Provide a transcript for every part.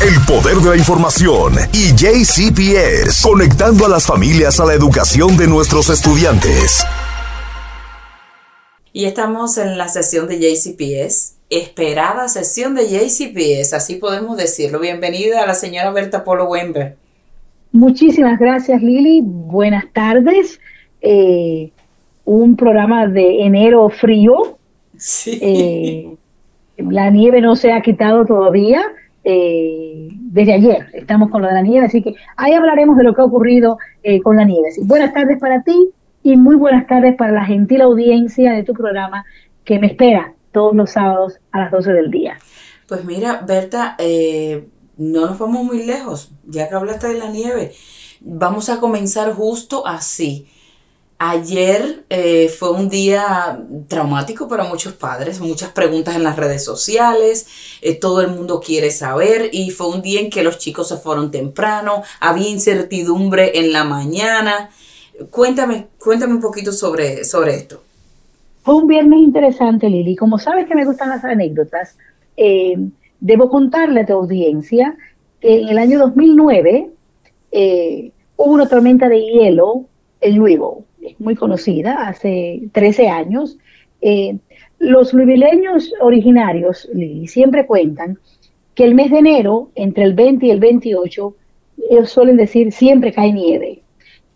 El poder de la información y JCPS, conectando a las familias a la educación de nuestros estudiantes. Y estamos en la sesión de JCPS, esperada sesión de JCPS, así podemos decirlo. Bienvenida a la señora Berta Polo Wember. Muchísimas gracias Lili, buenas tardes. Eh, un programa de enero frío. Sí. Eh, la nieve no se ha quitado todavía. Eh, desde ayer estamos con lo de la nieve, así que ahí hablaremos de lo que ha ocurrido con la nieve. buenas tardes para ti y muy buenas tardes para la gentil audiencia de tu programa que me espera todos los sábados a las 12 del día. Pues mira, Berta, no nos vamos muy lejos, ya que hablaste de la nieve. Vamos a comenzar justo así. Ayer eh, fue un día traumático para muchos padres, muchas preguntas en las redes sociales, eh, todo el mundo quiere saber y fue un día en que los chicos se fueron temprano, había incertidumbre en la mañana. Cuéntame, cuéntame un poquito sobre, sobre esto. Fue un viernes interesante, Lili. Como sabes que me gustan las anécdotas, eh, debo contarle a tu audiencia que en el año 2009 hubo una tormenta de hielo en Louisville muy conocida, hace 13 años. Eh, los luivileños originarios siempre cuentan que el mes de enero, entre el 20 y el 28, ellos suelen decir siempre cae nieve.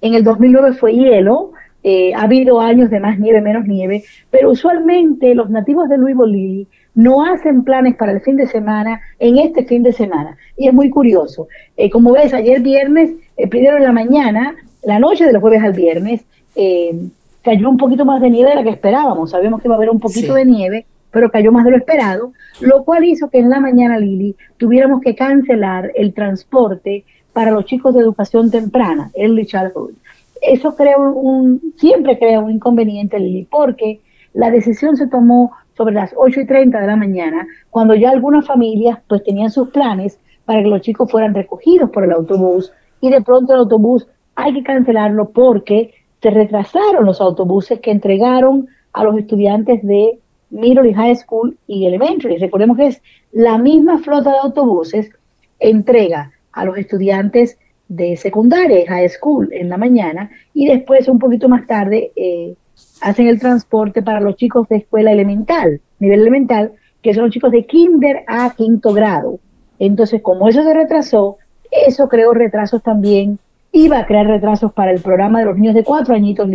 En el 2009 fue hielo, eh, ha habido años de más nieve, menos nieve, pero usualmente los nativos de Louisville no hacen planes para el fin de semana en este fin de semana. Y es muy curioso. Eh, como ves, ayer viernes, primero en la mañana, la noche del jueves al viernes, eh, cayó un poquito más de nieve de la que esperábamos. Sabíamos que iba a haber un poquito de nieve, pero cayó más de lo esperado, lo cual hizo que en la mañana, Lili, tuviéramos que cancelar el transporte para los chicos de educación temprana, early childhood. Eso crea un, siempre crea un inconveniente, Lili, porque la decisión se tomó sobre las 8 y 30 de la mañana, cuando ya algunas familias pues tenían sus planes para que los chicos fueran recogidos por el autobús y de pronto el autobús hay que cancelarlo porque se retrasaron los autobuses que entregaron a los estudiantes de Middle High School y Elementary. Recordemos que es la misma flota de autobuses entrega a los estudiantes de secundaria high school en la mañana y después un poquito más tarde eh, hacen el transporte para los chicos de escuela elemental, nivel elemental, que son los chicos de kinder a quinto grado. Entonces, como eso se retrasó, eso creó retrasos también iba a crear retrasos para el programa de los niños de cuatro añitos,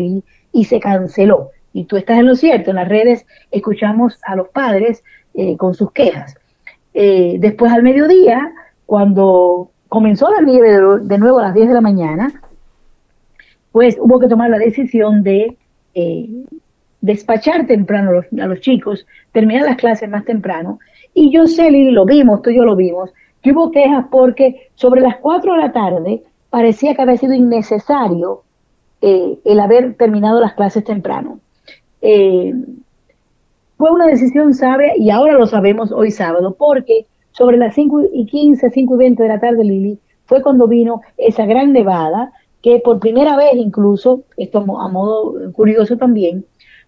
y se canceló. Y tú estás en lo cierto, en las redes escuchamos a los padres eh, con sus quejas. Eh, después al mediodía, cuando comenzó la nieve de, nuevo a las 10 de la mañana, pues hubo que tomar la decisión de eh, despachar temprano a los, chicos, terminar las clases más temprano. Y yo sé, lo vimos, tú y yo lo vimos, que hubo quejas porque sobre las 4 de la tarde parecía que había sido innecesario eh, el haber terminado las clases temprano. Eh, fue una decisión sabia y ahora lo sabemos hoy sábado, porque sobre las 5 y 15, 5 y 20 de la tarde, Lili, fue cuando vino esa gran nevada, que por primera vez incluso, esto a modo curioso también,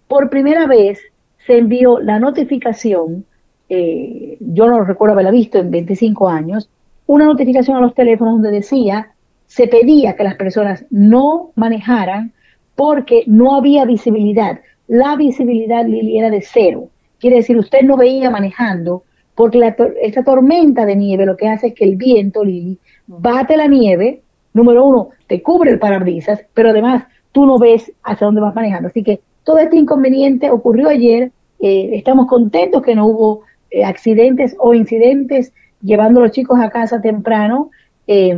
por primera vez se envió la notificación, eh, yo no recuerdo haberla visto en 25 años, una notificación a los teléfonos donde decía se pedía que las personas no manejaran porque no había visibilidad. La visibilidad, Lili, era de cero. Quiere decir, usted no veía manejando porque esta tormenta de nieve lo que hace es que el viento, Lili, bate la nieve, número uno, te cubre el parabrisas, pero además tú no ves hacia dónde vas manejando. Así que todo este inconveniente ocurrió ayer. Eh, estamos contentos que no hubo eh, accidentes o incidentes llevando a los chicos a casa temprano. Eh,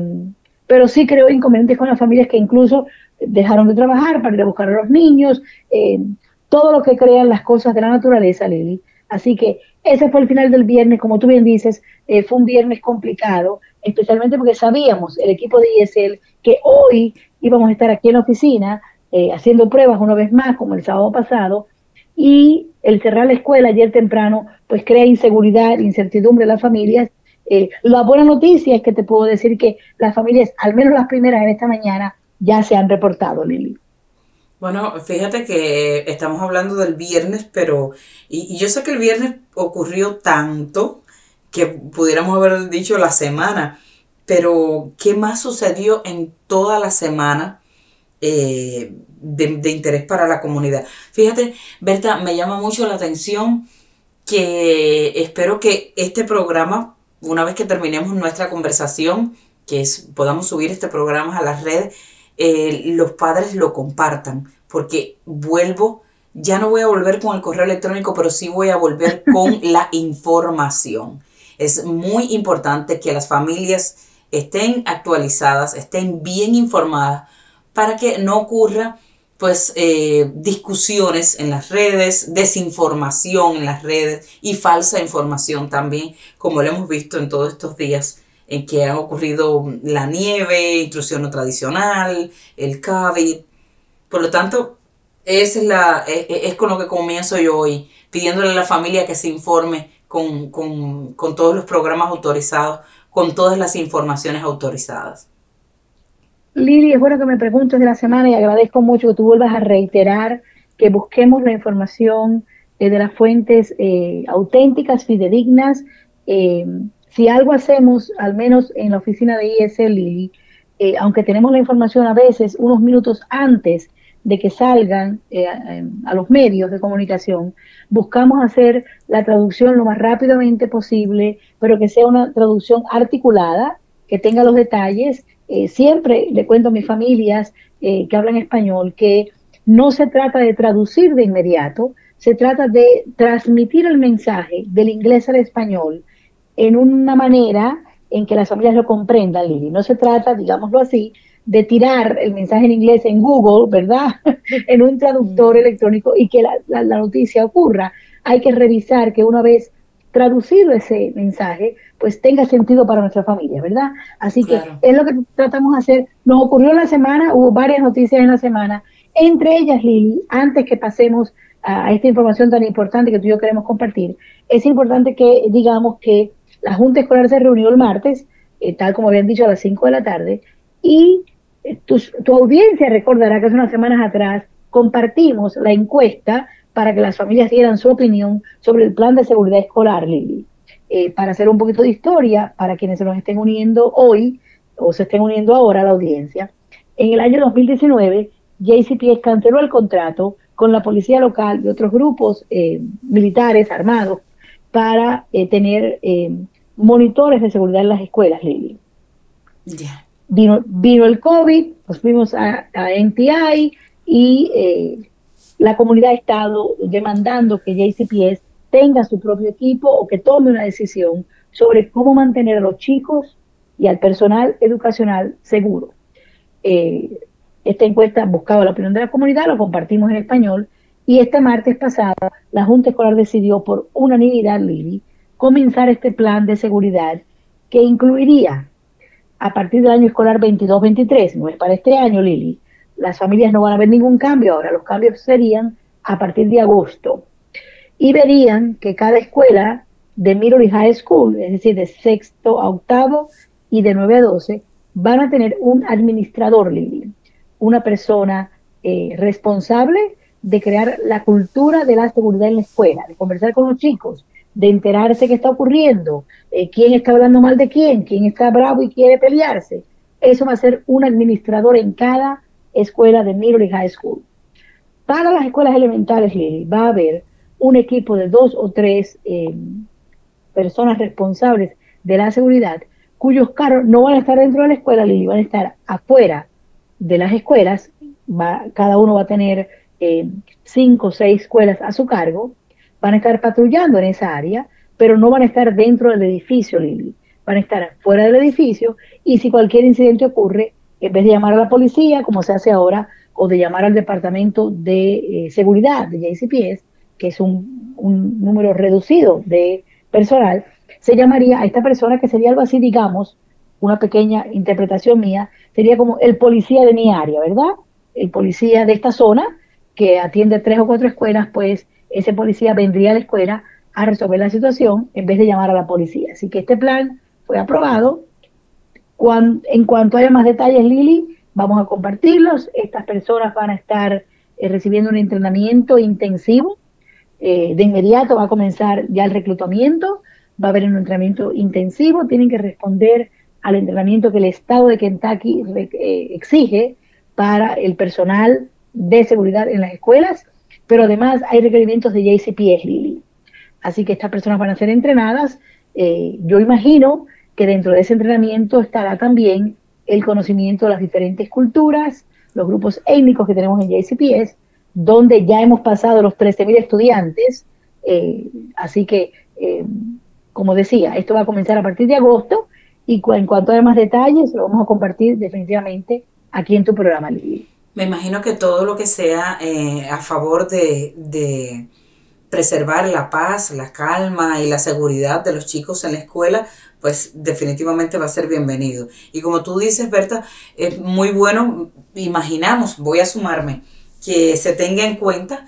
pero sí creo inconvenientes con las familias que incluso dejaron de trabajar para ir a buscar a los niños, eh, todo lo que crean las cosas de la naturaleza, Lili. Así que ese fue el final del viernes, como tú bien dices, eh, fue un viernes complicado, especialmente porque sabíamos, el equipo de ISL, que hoy íbamos a estar aquí en la oficina eh, haciendo pruebas una vez más, como el sábado pasado, y el cerrar la escuela ayer temprano, pues crea inseguridad, incertidumbre en las familias, eh, la buena noticia es que te puedo decir que las familias, al menos las primeras en esta mañana, ya se han reportado, Lili. Bueno, fíjate que estamos hablando del viernes, pero y, yo sé que el viernes ocurrió tanto que pudiéramos haber dicho la semana, pero ¿qué más sucedió en toda la semana eh, de, interés para la comunidad? Fíjate, Berta, me llama mucho la atención que espero que este programa, una vez que terminemos nuestra conversación, que es, podamos subir este programa a las redes, eh, los padres lo compartan, porque vuelvo, ya no voy a volver con el correo electrónico, pero sí voy a volver con la información. Es muy importante que las familias estén actualizadas, estén bien informadas para que no ocurra pues eh, discusiones en las redes, desinformación en las redes y falsa información también, como lo hemos visto en todos estos días en que ha ocurrido la nieve, intrusión no tradicional, el COVID. Por lo tanto, es, la, e, e, es, con lo que comienzo yo hoy, pidiéndole a la familia que se informe con, todos los programas autorizados, con todas las informaciones autorizadas. Lili, es bueno que me preguntes de la semana y agradezco mucho que tú vuelvas a reiterar que busquemos la información eh, de las fuentes eh, auténticas, fidedignas. Eh, si algo hacemos, al menos en la oficina de ISL, Lili, aunque tenemos la información a veces unos minutos antes de que salgan eh, a los medios de comunicación, buscamos hacer la traducción lo más rápidamente posible, pero que sea una traducción articulada, que tenga los detalles. Eh, siempre le cuento a mis familias eh, que hablan español que no se trata de traducir de inmediato, se trata de transmitir el mensaje del inglés al español en una manera en que las familias lo comprendan, Lili. No se trata, digámoslo así, de tirar el mensaje en inglés en Google, ¿verdad? en un traductor electrónico y que la, noticia ocurra. Hay que revisar que una vez traducido ese mensaje, pues tenga sentido para nuestra familia, ¿verdad? Así que es lo que tratamos de hacer. Nos ocurrió la semana, hubo varias noticias en la semana, entre ellas, Lili, antes que pasemos a esta información tan importante que tú y yo queremos compartir, es importante que digamos que la Junta Escolar se reunió el martes, eh, tal como habían dicho a las 5 de la tarde, y tu, audiencia recordará que hace unas semanas atrás compartimos la encuesta para que las familias dieran su opinión sobre el plan de seguridad escolar, Lili. Eh, para hacer un poquito de historia, para quienes se nos estén uniendo hoy o se estén uniendo ahora a la audiencia, en el año 2019, JCPS canceló el contrato con la policía local y otros grupos eh, militares armados para eh, tener monitores de seguridad en las escuelas, Lili. Ya vino, vino el COVID, nos fuimos a, NTI y la comunidad ha estado demandando que JCPS tenga su propio equipo o que tome una decisión sobre cómo mantener a los chicos y al personal educacional seguro. Eh, esta encuesta buscaba la opinión de la comunidad, lo compartimos en español y este martes pasado la Junta Escolar decidió por unanimidad, Lili, comenzar este plan de seguridad que incluiría a partir del año escolar 22-23, no es para este año, Lili, las familias no van a ver ningún cambio ahora, los cambios serían a partir de agosto. Y verían que cada escuela de Middle High School, es decir, de sexto a octavo y de 9 a 12, van a tener un administrador, Lili, una persona eh, responsable de crear la cultura de la seguridad en la escuela, de conversar con los chicos, de enterarse qué está ocurriendo, eh, quién está hablando mal de quién, quién está bravo y quiere pelearse. Eso va a ser un administrador en cada escuela de middle high school. Para las escuelas elementales, va a haber un equipo de dos o tres eh, personas responsables de la seguridad, cuyos carros no van a estar dentro de la escuela, Lili, van a estar afuera de las escuelas. Cada uno va a tener eh, cinco o seis escuelas a su cargo van a estar patrullando en esa área, pero no van a estar dentro del edificio, Lili. Van a estar fuera del edificio y si cualquier incidente ocurre, en vez de llamar a la policía, como se hace ahora, o de llamar al departamento de eh, seguridad de JCPS, que es un, un número reducido de personal, se llamaría a esta persona que sería algo así, digamos, una pequeña interpretación mía, sería como el policía de mi área, ¿verdad? El policía de esta zona que atiende tres o cuatro escuelas, pues ese policía vendría a la escuela a resolver la situación en vez de llamar a la policía. Así que este plan fue aprobado. En cuanto haya más detalles, Lili, vamos a compartirlos. Estas personas van a estar eh, recibiendo un entrenamiento intensivo. Eh, de inmediato va a comenzar ya el reclutamiento. va a haber un entrenamiento intensivo, tienen que responder al entrenamiento que el Estado de Kentucky eh, exige para el personal de seguridad en las escuelas, pero además hay requerimientos de JCPS, Lili. Así que estas personas van a ser entrenadas. Yo imagino que dentro de ese entrenamiento estará también el conocimiento de las diferentes culturas, los grupos étnicos que tenemos en JCPS, donde ya hemos pasado los 13.000 estudiantes. Eh, así que, eh, como decía, esto va a comenzar a partir de agosto y en cuanto a más detalles, lo vamos a compartir definitivamente aquí en tu programa, Lili. Me imagino que todo lo que sea eh, a favor de, preservar la paz, la calma y la seguridad de los chicos en la escuela, pues definitivamente va a ser bienvenido. Y como tú dices, Berta, es muy bueno, imaginamos, voy a sumarme, que se tenga en cuenta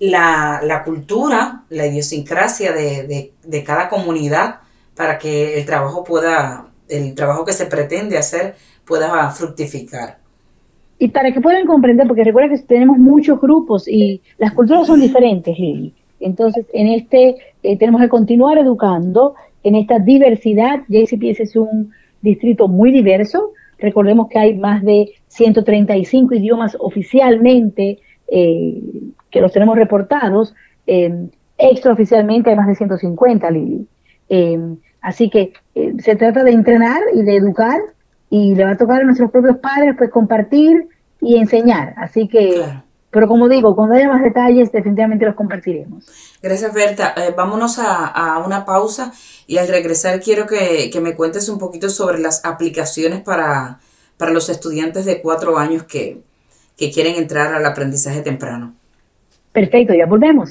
la, cultura, la idiosincrasia de, de, cada comunidad para que el trabajo pueda, el trabajo que se pretende hacer pueda fructificar. Y para que puedan comprender, porque recuerda que tenemos muchos grupos y las culturas son diferentes, Lili. Entonces, en este eh, tenemos que continuar educando en esta diversidad. JCPS es un distrito muy diverso. Recordemos que hay más de 135 idiomas oficialmente eh, que los tenemos reportados. Eh, extraoficialmente hay más de 150, Lili. así que se trata de entrenar y de educar y le va a tocar a nuestros propios padres pues compartir y enseñar. Así que, pero como digo, cuando haya más detalles definitivamente los compartiremos. Gracias Berta. Eh, vámonos a, una pausa y al regresar quiero que, me cuentes un poquito sobre las aplicaciones para, para los estudiantes de cuatro años que, que quieren entrar al aprendizaje temprano. Perfecto, ya volvemos.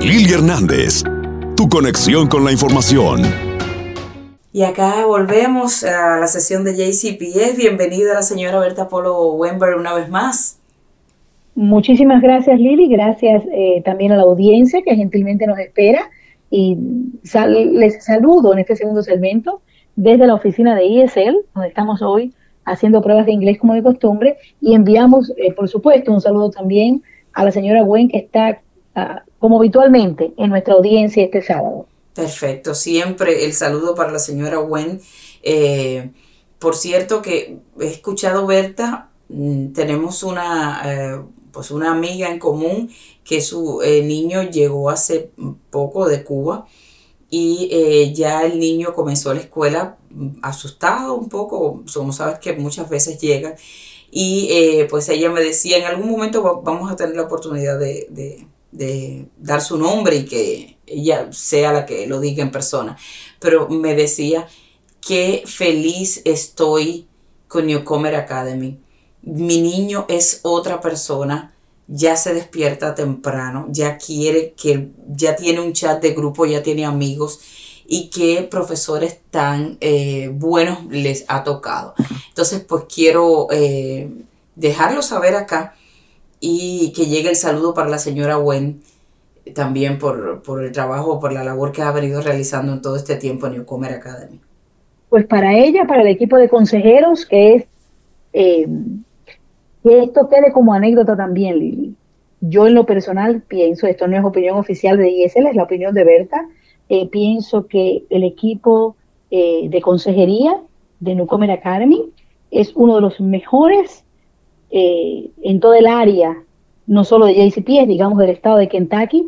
Lili Hernández, tu conexión con la información. Y acá volvemos a la sesión de JCPS. Bienvenida la señora Berta Polo Wember una vez más. Muchísimas gracias Lili, gracias eh, también a la audiencia que gentilmente nos espera y les saludo en este segundo segmento desde la oficina de ESL, donde estamos hoy haciendo pruebas de inglés como de costumbre y enviamos, eh, por supuesto, un saludo también a la señora Gwen que está ah, como habitualmente en nuestra audiencia este sábado. Perfecto, siempre el saludo para la señora Gwen. Eh, por cierto que he escuchado Berta, mm, tenemos una, eh, pues una amiga en común que su eh, niño llegó hace poco de Cuba y ya el niño comenzó la escuela mm, asustado un poco, como sabes que muchas veces llega y pues ella me decía, en algún momento vamos a tener la oportunidad de dar su nombre y que ella sea la que lo diga en persona. Pero me decía, qué feliz estoy con Newcomer Academy. Mi niño es otra persona, ya se despierta temprano, ya quiere que, ya tiene un chat de grupo, ya tiene amigos y qué profesores tan eh, buenos les ha tocado. Entonces, pues quiero eh, dejarlo saber acá y que llegue el saludo para la señora Wen también por, el trabajo, por la labor que ha venido realizando en todo este tiempo en Newcomer Academy. Pues para ella, para el equipo de consejeros, que es eh, que esto quede como anécdota también, Lili. Yo en lo personal pienso, esto no es opinión oficial de ISL, es la opinión de Berta, eh, pienso que el equipo eh, de consejería de Newcomer Academy es uno de los mejores eh, en todo el área, no solo de JCPS, digamos del estado de Kentucky,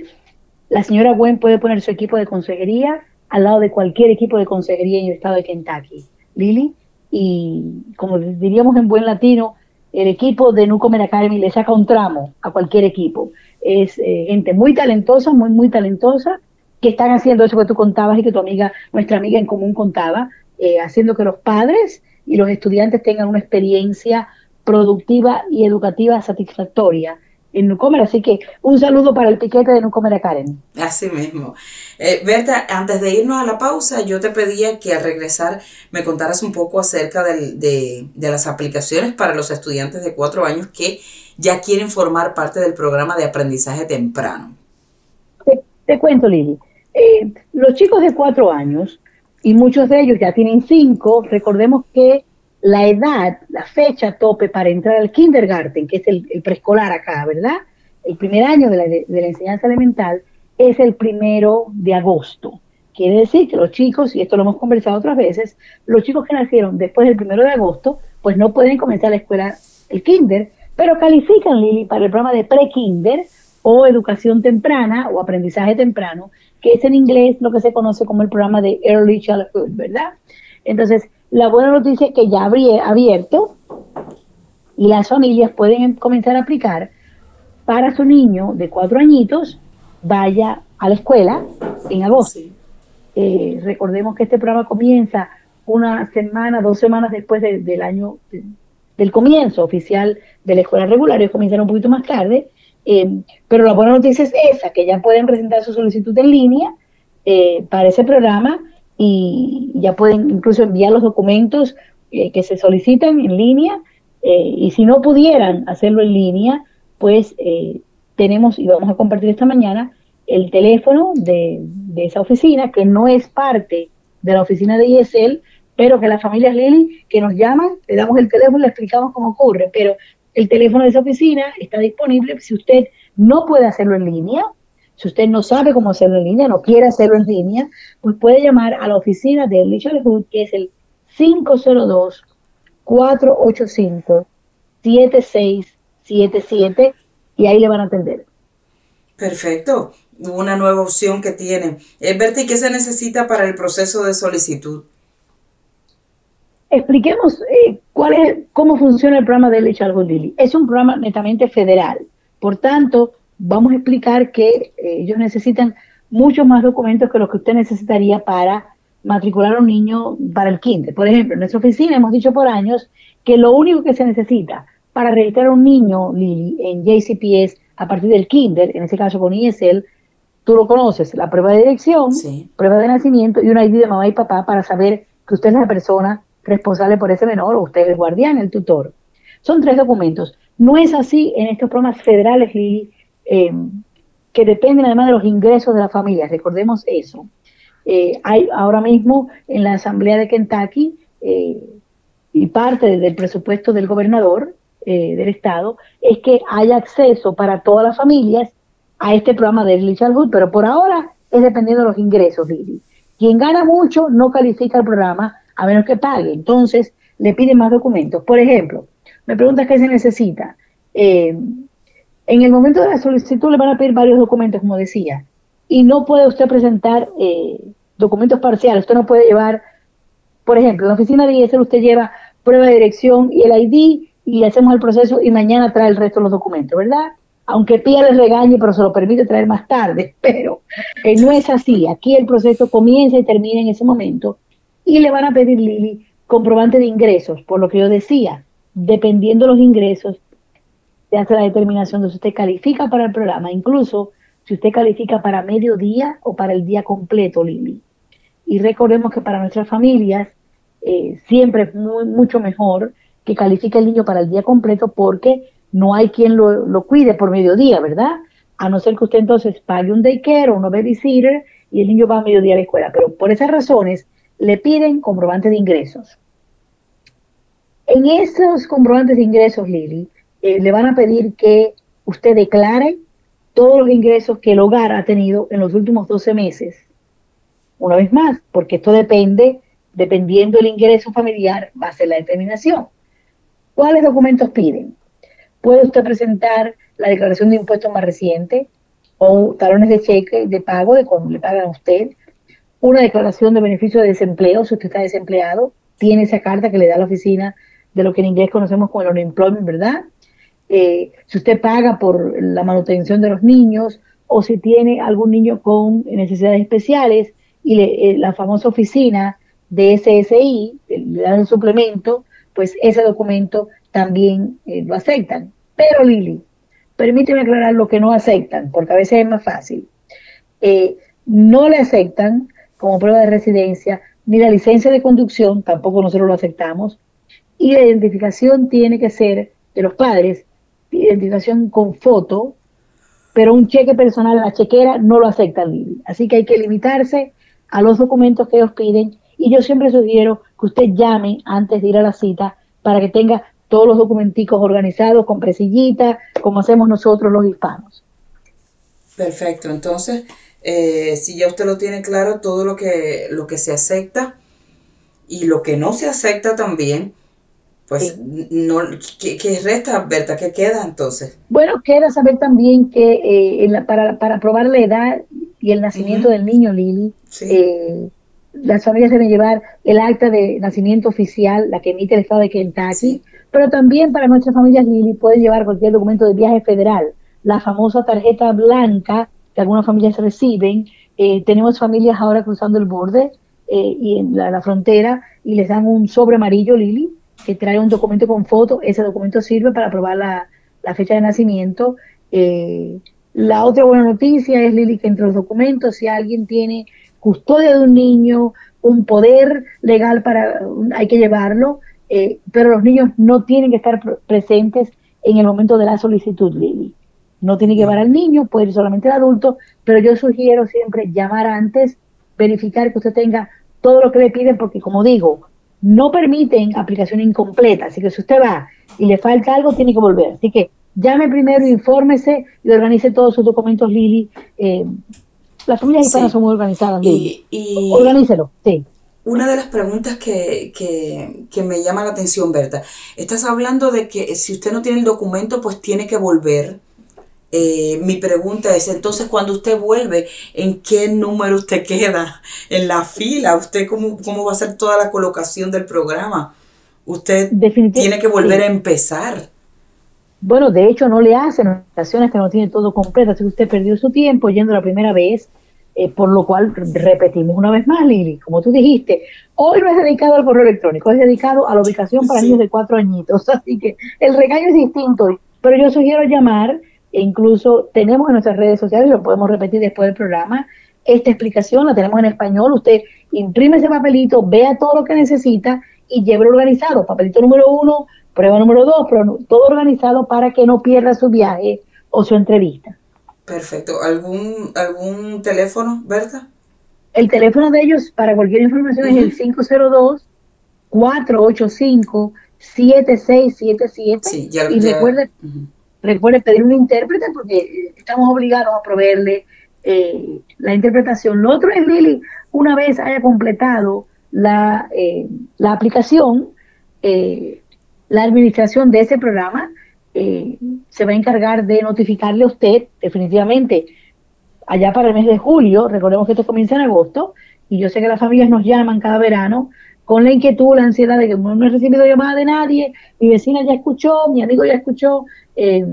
la señora Gwen puede poner su equipo de consejería al lado de cualquier equipo de consejería en el estado de Kentucky. Lili, y como diríamos en buen latino, el equipo de Newcomer Academy le saca un tramo a cualquier equipo. Es eh, gente muy talentosa, muy, muy talentosa, que están haciendo eso que tú contabas y que tu amiga, nuestra amiga en común contaba, eh, haciendo que los padres y los estudiantes tengan una experiencia productiva y educativa satisfactoria en Nucomer, así que un saludo para el piquete de Nucomer Karen. Así mismo. Eh, Berta, antes de irnos a la pausa, yo te pedía que al regresar me contaras un poco acerca de, las aplicaciones para los estudiantes de cuatro años que ya quieren formar parte del programa de aprendizaje temprano. Te, cuento, Lili. Eh, los chicos de cuatro años, y muchos de ellos ya tienen cinco, recordemos que la edad, la fecha tope para entrar al kindergarten, que es el, preescolar acá, ¿verdad? El primer año de la, enseñanza elemental, es el primero de agosto. Quiere decir que los chicos, y esto lo hemos conversado otras veces, los chicos que nacieron después del primero de agosto, pues no pueden comenzar la escuela, el kinder, pero califican, Lili, para el programa de pre-kinder o educación temprana o aprendizaje temprano, que es en inglés lo que se conoce como el programa de Early Childhood, ¿verdad? Entonces, la buena noticia es que ya ha abierto y las familias pueden comenzar a aplicar para su niño de cuatro añitos vaya a la escuela en agosto. Eh, recordemos que este programa comienza una semana, dos semanas después del año del comienzo oficial de la escuela regular, ellos comienzan un poquito más tarde, eh, pero la buena noticia es esa, que ya pueden presentar su solicitud en línea eh, para ese programa y ya pueden incluso enviar los documentos que se solicitan en línea y si no pudieran hacerlo en línea, pues tenemos, y vamos a compartir esta mañana, el teléfono de, esa oficina, que no es parte de la oficina de ISL, pero que las familias Lili que nos llaman, le damos el teléfono y le explicamos cómo ocurre, pero el teléfono de esa oficina está disponible si usted no puede hacerlo en línea, si usted no sabe cómo hacerlo en línea, no quiere hacerlo en línea, pues puede llamar a la oficina de Early Hood, que es el 502 485 7677 y ahí le van a atender. Perfecto, una nueva opción que tiene. Eh, Berti, ¿qué se necesita para el proceso de solicitud? Expliquemos eh, cuál es, cómo funciona el programa de Childhood Lily. Es un programa netamente federal. Por tanto, vamos a explicar que eh, ellos necesitan muchos más documentos que los que usted necesitaría para matricular a un niño para el kinder. Por ejemplo, en nuestra oficina hemos dicho por años que lo único que se necesita para registrar a un niño, Lili, en JCPS a partir del kinder, en ese caso con ISL, tú lo conoces, la prueba de dirección, prueba de nacimiento y un ID de mamá y papá para saber que usted es la persona responsable por ese menor o usted es el guardián, el tutor. Son tres documentos. No es así en estos programas federales, Lili, eh, que dependen además de los ingresos de la familia. Recordemos eso. Eh, hay ahora mismo en la Asamblea de Kentucky eh, y parte del presupuesto del gobernador eh, del Estado es que haya acceso para todas las familias a este programa de Early Childhood, pero por ahora es dependiendo de los ingresos, Lili. Quien gana mucho no califica el programa a menos que pague, entonces le piden más documentos. Por ejemplo, me preguntas qué se necesita. En el momento de la solicitud le van a pedir varios documentos, como decía, y no puede usted presentar eh, documentos parciales. Usted no puede llevar, por ejemplo, en la oficina de IESEL usted lleva prueba de dirección y el ID y hacemos el proceso y mañana trae el resto de los documentos, ¿verdad? Aunque pida el regañe, pero se lo permite traer más tarde, pero eh, no es así. Aquí el proceso comienza y termina en ese momento y le van a pedir, Lili, comprobante de ingresos, por lo que yo decía, dependiendo de los ingresos, hace la determinación de si usted califica para el programa, incluso si usted califica para medio día o para el día completo, Lili. Y recordemos que para nuestras familias eh, siempre es muy, mucho mejor que califique el niño para el día completo porque no hay quien lo, cuide por mediodía, ¿verdad? A no ser que usted entonces pague un daycare o un babysitter y el niño va a mediodía a la escuela. Pero por esas razones le piden comprobante de ingresos. En esos comprobantes de ingresos, Lili, eh, le van a pedir que usted declare todos los ingresos que el hogar ha tenido en los últimos 12 meses. Una vez más, porque esto depende, dependiendo del ingreso familiar, va a ser la determinación. ¿Cuáles documentos piden? Puede usted presentar la declaración de impuestos más reciente o talones de cheque de pago de cuando le pagan a usted, una declaración de beneficio de desempleo, si usted está desempleado, tiene esa carta que le da la oficina de lo que en inglés conocemos como el unemployment, ¿verdad? Eh, si usted paga por la manutención de los niños o si tiene algún niño con necesidades especiales y eh, la famosa oficina de SSI le dan un suplemento pues ese documento también eh, lo aceptan. Pero Lili, permíteme aclarar lo que no aceptan, porque a veces es más fácil. Eh, no le aceptan como prueba de residencia ni la licencia de conducción, tampoco nosotros lo aceptamos, y la identificación tiene que ser de los padres, identificación con foto, pero un cheque personal, la chequera, no lo aceptan, Lili. Así que hay que limitarse a los documentos que ellos piden y yo siempre sugiero que usted llame antes de ir a la cita para que tenga todos los documenticos organizados con presillita, como hacemos nosotros los hispanos. Perfecto, entonces, eh, si ya usted lo tiene claro, todo lo que, lo que se acepta y lo que no se acepta también, pues no, ¿qué, resta, Berta? ¿Qué queda entonces? Bueno, queda saber también que eh, para, para probar la edad y el nacimiento del niño, Lili, eh, las familias deben llevar el acta de nacimiento oficial, la que emite el Estado de Kentucky, pero también para nuestras familias, Lili, pueden llevar cualquier documento de viaje federal, la famosa tarjeta blanca que algunas familias reciben. Eh, tenemos familias ahora cruzando el borde y en la, la frontera y les dan un sobre amarillo, Lili, que trae un documento con foto, ese documento sirve para probar la, fecha de nacimiento. Eh, la otra buena noticia es, Lili, que entre los documentos, si alguien tiene custodia de un niño, un poder legal para, hay que llevarlo, eh, pero los niños no tienen que estar presentes en el momento de la solicitud, Lili. No tiene que llevar al niño, puede ir solamente el adulto, pero yo sugiero siempre llamar antes, verificar que usted tenga todo lo que le piden, porque como digo, no permiten aplicación incompleta, así que si usted va y le falta algo, tiene que volver. Así que llame primero, infórmese y organice todos sus documentos, Lili. Eh, las familias hispanas son muy organizadas, Lili. Y, Organícelo, sí. Una de las preguntas que, que, me llama la atención, Berta, estás hablando de que si usted no tiene el documento, pues tiene que volver eh, mi pregunta es, entonces, cuando usted vuelve, ¿en qué número usted queda en la fila? ¿Usted cómo, cómo va a hacer toda la colocación del programa? Usted tiene que volver a empezar. Bueno, de hecho, no le hacen ocasiones que no tiene todo completo, así que usted perdió su tiempo yendo la primera vez, eh, por lo cual repetimos una vez más, Lili, como tú dijiste, hoy no es dedicado al correo electrónico, es dedicado a la ubicación para niños de cuatro añitos, así que el regaño es distinto, pero yo sugiero llamar e incluso tenemos en nuestras redes sociales, lo podemos repetir después del programa, esta explicación la tenemos en español, usted imprime ese papelito, vea todo lo que necesita y llévelo organizado, papelito número uno, prueba número dos, todo organizado para que no pierda su viaje o su entrevista. Perfecto. ¿Algún, algún teléfono, Berta? El teléfono de ellos para cualquier información es el 502 485 7677 sí, ya, y recuerde Recuerde pedir un intérprete porque estamos obligados a proveerle eh, la interpretación. Lo otro es, Lili, una vez haya completado la, eh, la aplicación, eh, la administración de ese programa se va a encargar de notificarle a usted definitivamente allá para el mes de julio, recordemos que esto comienza en agosto, y yo sé que las familias nos llaman cada verano con la inquietud, la ansiedad de que no he recibido llamada de nadie, mi vecina ya escuchó, mi amigo ya escuchó, eh,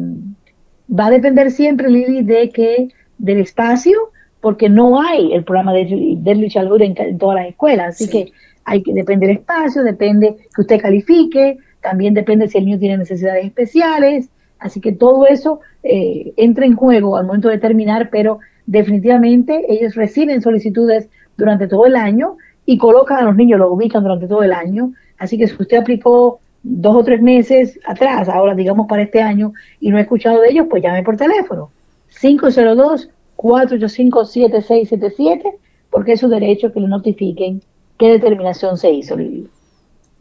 va a depender siempre, Lili, de que del espacio, porque no hay el programa de Early Childhood en, todas las escuelas, así que hay que depende del espacio, depende que usted califique, también depende si el niño tiene necesidades especiales, así que todo eso eh, entra en juego al momento de terminar, pero definitivamente ellos reciben solicitudes durante todo el año y colocan a los niños, los ubican durante todo el año, así que si usted aplicó dos o tres meses atrás, ahora digamos para este año, y no he escuchado de ellos, pues llame por teléfono. 502-485-7677, porque es su derecho que le notifiquen qué determinación se hizo, Lili.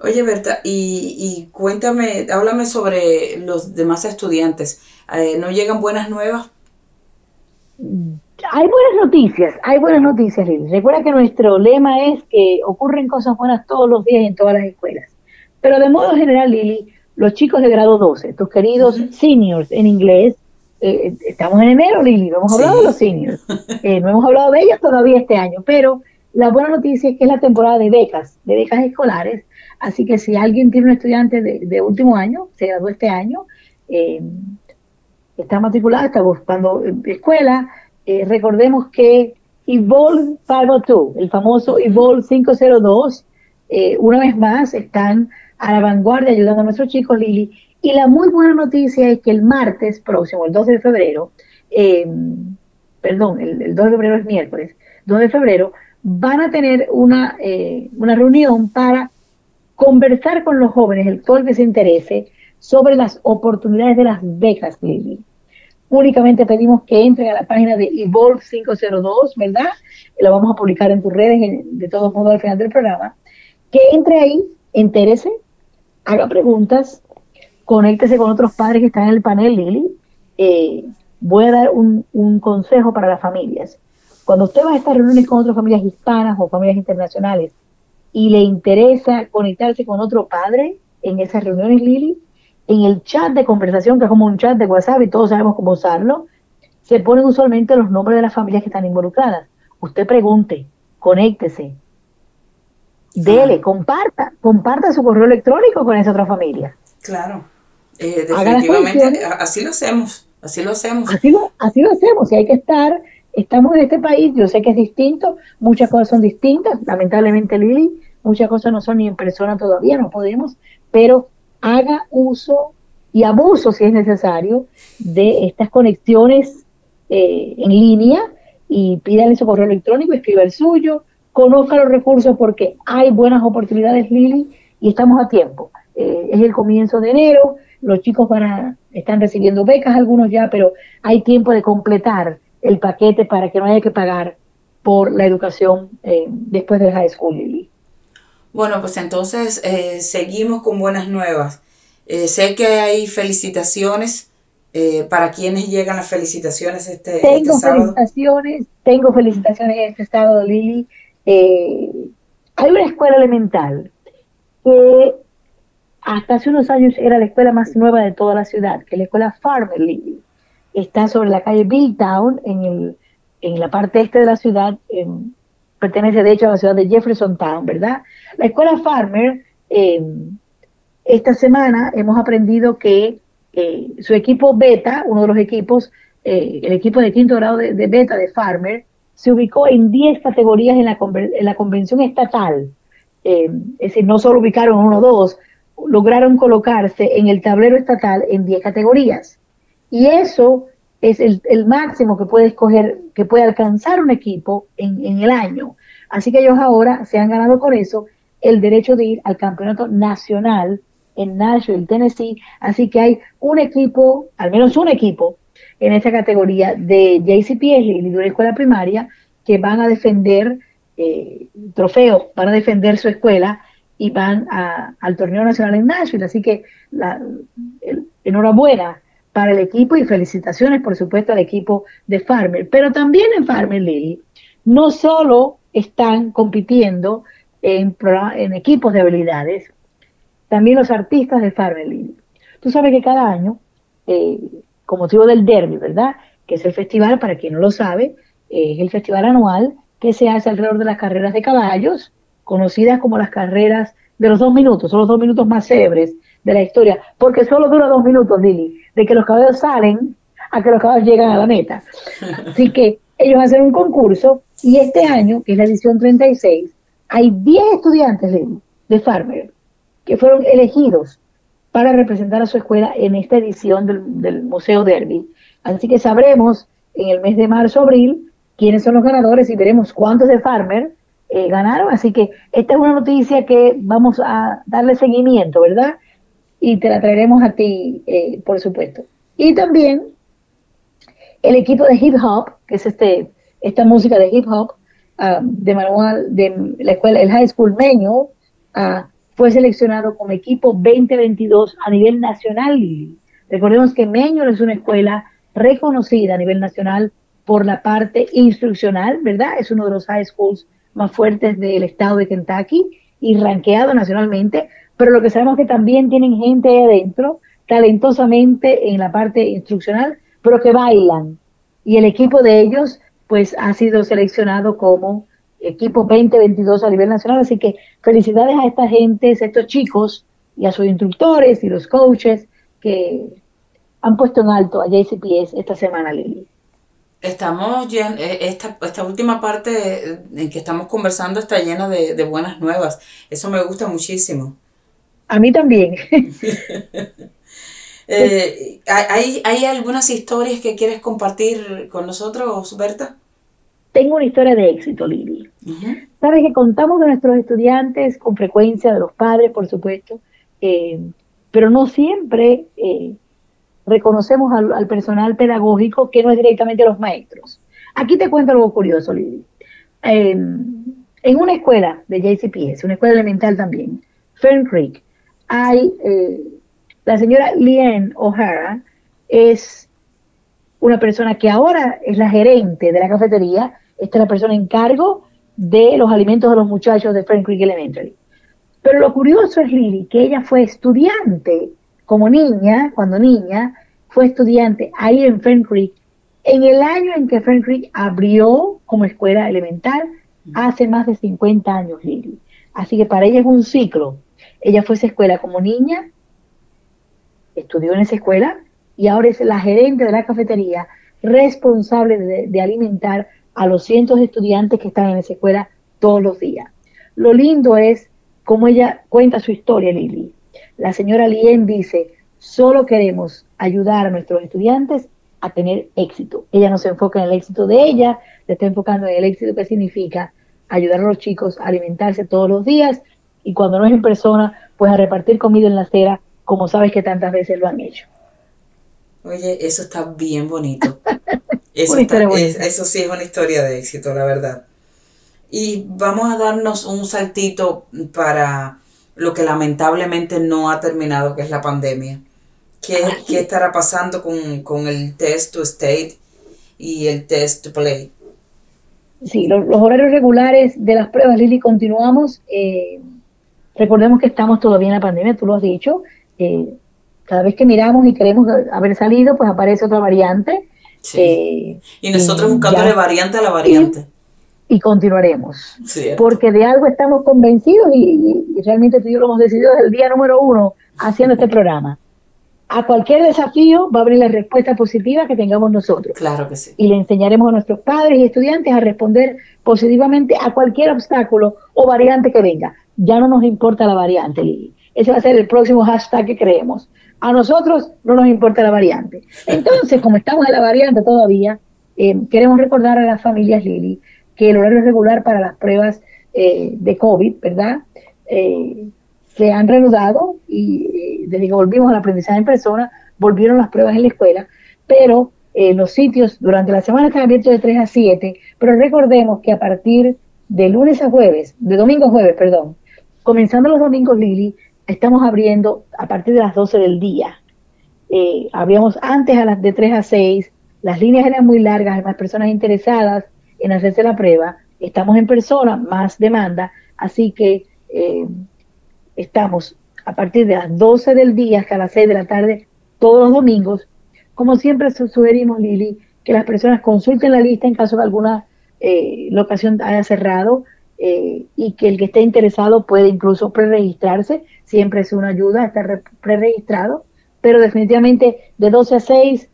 Oye, Berta, y, y, cuéntame, háblame sobre los demás estudiantes. Eh, ¿No llegan buenas nuevas? Hay buenas noticias, hay buenas noticias, Lili. Recuerda que nuestro lema es que ocurren cosas buenas todos los días en todas las escuelas. Pero de modo general, Lili, los chicos de grado 12, tus queridos seniors en inglés, eh, estamos en enero, Lili, no hemos hablado de los seniors, eh, no hemos hablado de ellos todavía este año, pero la buena noticia es que es la temporada de becas, de becas escolares, así que si alguien tiene un estudiante de, último año, se graduó este año, eh, está matriculado, está buscando escuela, recordemos que Evolve 502, el famoso Evolve 502, una vez más están a la vanguardia ayudando a nuestros chicos, Lili. Y la muy buena noticia es que el martes próximo, el 2 de febrero, eh, perdón, el, 2 de febrero es miércoles, 2 de febrero, van a tener una, eh, una reunión para conversar con los jóvenes, el todo que se interese, sobre las oportunidades de las becas, Lili. Únicamente pedimos que entren a la página de Evolve 502, ¿verdad? Lo vamos a publicar en tus redes, de todos modos, al final del programa. Que entre ahí, interese, haga preguntas, conéctese con otros padres que están en el panel, Lili, eh, voy a dar un, un consejo para las familias. Cuando usted va a estar reuniones con otras familias hispanas o familias internacionales y le interesa conectarse con otro padre en esas reuniones, Lili, en el chat de conversación, que es como un chat de WhatsApp y todos sabemos cómo usarlo, se ponen usualmente los nombres de las familias que están involucradas. Usted pregunte, conéctese, dele, comparta, comparta su correo electrónico con esa otra familia. Claro, eh, definitivamente así lo hacemos, así lo hacemos. Así lo, así lo hacemos, y hay que estar, estamos en este país, yo sé que es distinto, muchas cosas son distintas, lamentablemente Lili, muchas cosas no son ni en persona todavía, no podemos, pero haga uso y abuso, si es necesario, de estas conexiones eh, en línea y pídale su correo electrónico, escriba el suyo, conozca los recursos porque hay buenas oportunidades, Lili, y estamos a tiempo. Eh, es el comienzo de enero, los chicos van a, están recibiendo becas, algunos ya, pero hay tiempo de completar el paquete para que no haya que pagar por la educación eh, después de high school, Lili. Bueno, pues entonces eh, seguimos con buenas nuevas. Eh, sé que hay felicitaciones eh, para quienes llegan las felicitaciones este, este tengo Felicitaciones, tengo felicitaciones este sábado, Lili. hay una escuela elemental que hasta hace unos años era la escuela más nueva de toda la ciudad, que es la escuela Farmer Lili. Está sobre la calle Billtown, en, el, en la parte este de la ciudad, en, pertenece de hecho a la ciudad de Jefferson Town, ¿verdad? La escuela Farmer, eh, esta semana hemos aprendido que eh, su equipo beta, uno de los equipos, eh, el equipo de quinto grado de, beta de Farmer, se ubicó en 10 categorías en la, en la convención estatal. es decir, no solo ubicaron uno o dos, lograron colocarse en el tablero estatal en 10 categorías. Y eso es el, máximo que puede escoger, que puede alcanzar un equipo en, en, el año. Así que ellos ahora se han ganado con eso el derecho de ir al campeonato nacional en Nashville, Tennessee. Así que hay un equipo, al menos un equipo, en esta categoría de JCPS de escuela primaria que van a defender eh, trofeos, van a defender su escuela y van al torneo nacional en Nashville. Así que la, enhorabuena para el equipo y felicitaciones, por supuesto, al equipo de Farmer. Pero también en Farmer Lily, no solo están compitiendo en, en equipos de habilidades, también los artistas de Farmer Lily. Tú sabes que cada año, eh, con motivo del Derby, ¿verdad? Que es el festival, para quien no lo sabe, es el festival anual que se hace alrededor de las carreras de caballos, conocidas como las carreras de los dos minutos, son los dos minutos más célebres de la historia, porque solo dura dos minutos, Lili, de que los caballos salen a que los caballos llegan a la meta. Así que ellos hacen un concurso y este año, que es la edición 36, hay 10 estudiantes de, de Farmer que fueron elegidos para representar a su escuela en esta edición del, Museo Derby. Así que sabremos en el mes de marzo, abril, quiénes son los ganadores y veremos cuántos de Farmer eh, ganaron. Así que esta es una noticia que vamos a darle seguimiento, ¿verdad? Y te la traeremos a ti, eh, por supuesto. Y también el equipo de hip hop, que es este esta música de hip hop ah, de manual de la escuela, el High School Manual, ah, fue seleccionado como equipo 2022 a nivel nacional. Recordemos que Manual es una escuela reconocida a nivel nacional por la parte instruccional, ¿verdad? Es uno de los high schools más fuertes del estado de Kentucky y rankeado nacionalmente pero lo que sabemos es que también tienen gente ahí adentro, talentosamente en la parte instruccional, pero que bailan. Y el equipo de ellos, pues, ha sido seleccionado como equipo 2022 a nivel nacional. Así que felicidades a esta gente, a estos chicos y a sus instructores y los coaches que han puesto en alto a JCPS esta semana, Lili. Estamos eh, esta, esta última parte en que estamos conversando está llena de buenas nuevas. Eso me gusta muchísimo. A mí también. Eh, ¿hay, ¿Hay algunas historias que quieres compartir con nosotros, Berta? Tengo una historia de éxito, Lili. Sabes que contamos de nuestros estudiantes con frecuencia, de los padres, por supuesto, eh, pero no siempre eh, reconocemos al, personal pedagógico que no es directamente los maestros. Aquí te cuento algo curioso, Lili. en una escuela de JCPS, una escuela elemental también, Fern Creek, hay, eh, la señora Lien O'Hara es una persona que ahora es la gerente de la cafetería, esta es la persona en cargo de los alimentos de los muchachos de Friend Creek Elementary. Pero lo curioso es, Lili, que ella fue estudiante como niña, cuando niña, fue estudiante ahí en Fern Creek, en el año en que Fern Creek abrió como escuela elemental, hace más de 50 años, Lili. Así que para ella es un ciclo. Ella fue a esa escuela como niña, estudió en esa escuela y ahora es la gerente de la cafetería, responsable de, alimentar a los cientos de estudiantes que están en esa escuela todos los días. Lo lindo es cómo ella cuenta su historia, Lili. La señora Lien dice, solo queremos ayudar a nuestros estudiantes a tener éxito. Ella no se enfoca en el éxito de ella, se está enfocando en el éxito que significa ayudar a los chicos a alimentarse todos los días y cuando no es en persona, pues a repartir comida en la acera, como sabes que tantas veces lo han hecho. Oye, eso está bien bonito. Eso, eso sí es una historia de éxito, la verdad. Y vamos a darnos un saltito para lo que lamentablemente no ha terminado, que es la pandemia. ¿Qué, ¿qué estará pasando con, el test to state y el test to play? Sí, los, horarios regulares de las pruebas, Lili, continuamos. Eh, recordemos que estamos todavía en la pandemia, tú lo has dicho. Eh, cada vez que miramos y queremos haber salido, pues aparece otra variante. Eh, y nosotros buscándole variante a la variante y continuaremos. Porque de algo estamos convencidos y, realmente tú y yo lo hemos decidido desde el día número uno haciendo este programa. A cualquier desafío va a abrir la respuesta positiva que tengamos nosotros. Claro que sí. Y le enseñaremos a nuestros padres y estudiantes a responder positivamente a cualquier obstáculo o variante que venga. Ya no nos importa la variante, Lili. Ese va a ser el próximo hashtag que creemos. A nosotros no nos importa la variante. Entonces, como estamos en la variante todavía, eh, queremos recordar a las familias, Lili, que el horario regular para las pruebas eh, de COVID, ¿verdad? Eh, se han reanudado y eh, desde que volvimos al aprendizaje en persona, volvieron las pruebas en la escuela, pero los sitios durante la semana están abiertos de 3 a 7, pero recordemos que a partir de lunes a jueves, de domingo a jueves, perdón, comenzando los domingos, Lili, estamos abriendo a partir de las 12 del día. abríamos antes a las de 3 a 6, las líneas eran muy largas, hay más personas interesadas, en hacerse la prueba, estamos en persona, más demanda, así que eh, estamos a partir de las 12 del día hasta las 6 de la tarde, todos los domingos. Como siempre sugerimos, Lili, que las personas consulten la lista en caso de alguna eh, locación haya cerrado eh, y que el que esté interesado puede incluso preregistrarse, siempre es una ayuda estar preregistrado, pero definitivamente de 12 a 6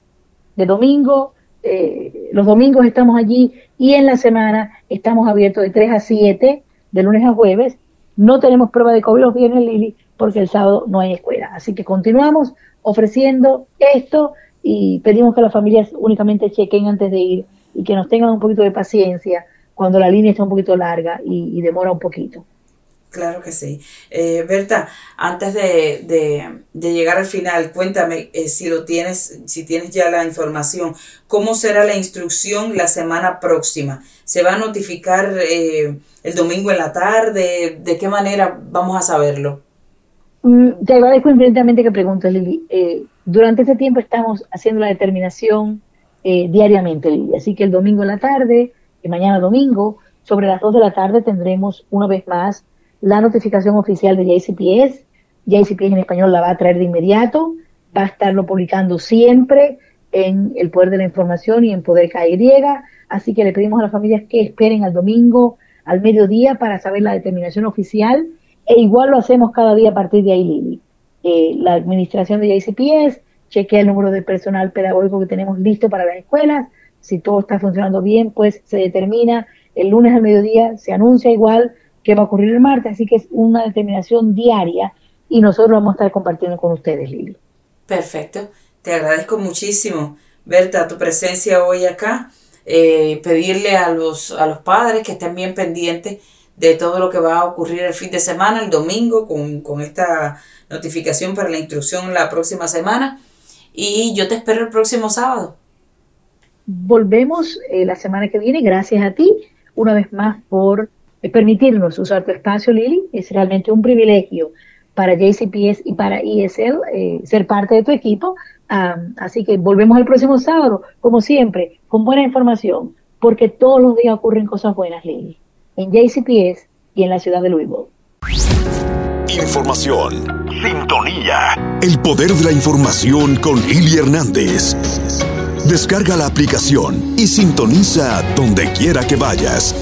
de domingo, los domingos estamos allí y en la semana estamos abiertos de 3 a 7, de lunes a jueves. No tenemos prueba de COVID los viernes, Lili, porque el sábado no hay escuela. Así que continuamos ofreciendo esto y pedimos que las familias únicamente chequen antes de ir y que nos tengan un poquito de paciencia cuando la línea está un poquito larga y demora un poquito. Claro que sí. Eh, Berta, antes de, llegar al final, cuéntame eh, si lo tienes, si tienes ya la información, ¿cómo será la instrucción la semana próxima? ¿Se va a notificar eh, el domingo en la tarde? ¿De qué manera vamos a saberlo? Mm, te agradezco infinitamente que preguntes, Lili. durante este tiempo estamos haciendo la determinación diariamente, Lili. Así que el domingo en la tarde, mañana domingo, sobre las 2 de la tarde tendremos una vez más la notificación oficial de JCPS. JCPS en español la va a traer de inmediato, va a estarlo publicando siempre en el Poder de la Información y en Poder KY. Así que le pedimos a las familias que esperen al domingo, al mediodía, para saber la determinación oficial. E igual lo hacemos cada día a partir de ahí, Lili. Eh, la administración de JCPS chequea el número de personal pedagógico que tenemos listo para las escuelas. Si todo está funcionando bien, pues se determina el lunes al mediodía, se anuncia igual que va a ocurrir el martes, así que es una determinación diaria y nosotros vamos a estar compartiendo con ustedes, Lili. Perfecto, te agradezco muchísimo, Berta, tu presencia hoy acá. Eh, pedirle a los, a los padres que estén bien pendientes de todo lo que va a ocurrir el fin de semana, el domingo, con, esta notificación para la instrucción la próxima semana. Y yo te espero el próximo sábado. Volvemos eh, la semana que viene, gracias a ti, una vez más por permitirnos usar tu espacio, Lili. Es realmente un privilegio para JCPS y para ESL eh, ser parte de tu equipo. así que volvemos el próximo sábado, como siempre, con buena información, porque todos los días ocurren cosas buenas, Lili, en JCPS y en la ciudad de Louisville. Información. Sintonía. El poder de la información con Lili Hernández. Descarga la aplicación y sintoniza donde quiera que vayas.